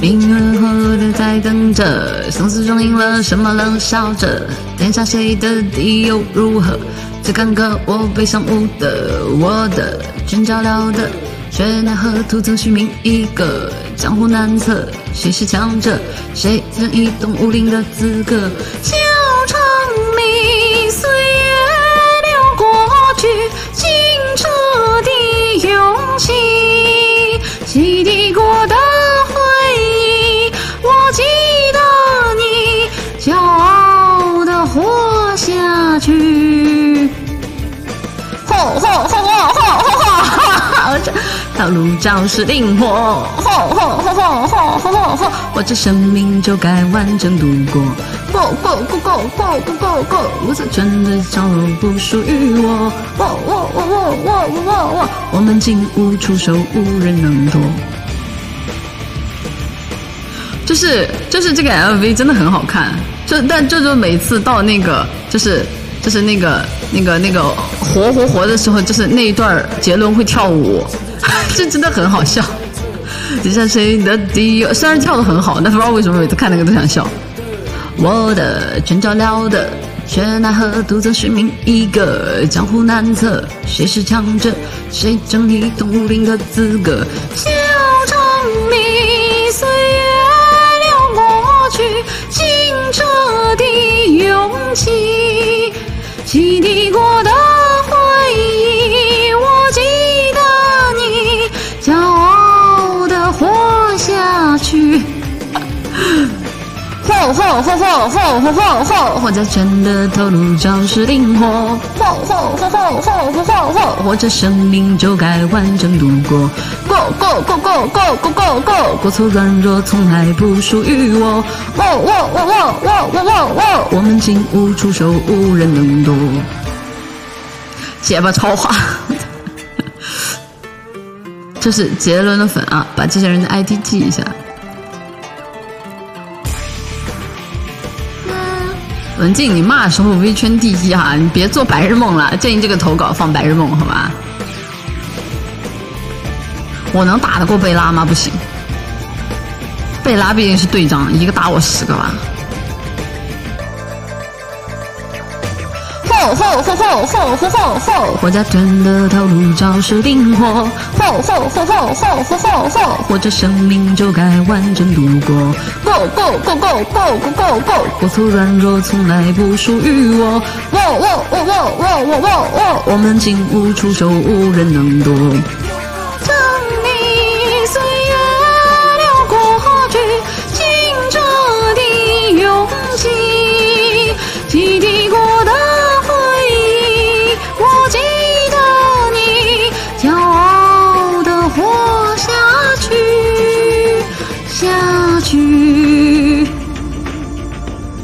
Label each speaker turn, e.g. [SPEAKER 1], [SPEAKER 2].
[SPEAKER 1] 命运何的在等着，相思中赢了，什么冷笑着？天下谁的敌又如何？这干戈我背上无的，我的君照料的，却奈何徒增虚名一个。江湖难测，谁是强者？谁曾一统武林的资格？活下去。吼吼吼吼吼吼吼！这道路肇事灵活，吼吼吼吼吼吼吼吼！我这生命就该完整度过。Go go go go go go go go！我所穿的角落不属于我。我我我我我我我我！我们进屋出手，无人能躲。就是就是这个 LV 真的很好看，就但就是每次到那个就是就是那个那个那个活活活的时候，就是那一段杰伦会跳舞，这真的很好笑。底下谁的地？虽然跳的很好，但不知道为什么每次看那个都想笑。我的全照料的，却奈何独自虚名一个。江湖难测，谁是强者？谁争一统武林的资格？洗涤过的回忆，我记得你，骄傲的活下去。吼吼吼吼吼吼吼吼！我在拳的头颅肇事灵活。吼吼吼吼吼吼吼吼！我这生命就该完整度过。Go go go go go go go 过错软弱从来不属于我。我我我我我我我我！我们进屋出手，无人能躲。结巴超话。这是杰伦的粉啊，把这些人的 ID 记一下。文静，你骂的时候微圈第一哈，你别做白日梦了。建议这个投稿放白日梦，好吧？我能打得过贝拉吗？不行，贝拉毕竟是队长，一个打我十个吧。吼吼吼吼吼吼吼吼！我家拳的套路招式灵活。吼吼吼吼吼吼吼吼！我这生命就该完整度过。Go go go go go go go 软弱从来不属于我。我我我我我我我我！我们进屋出手，无人能躲。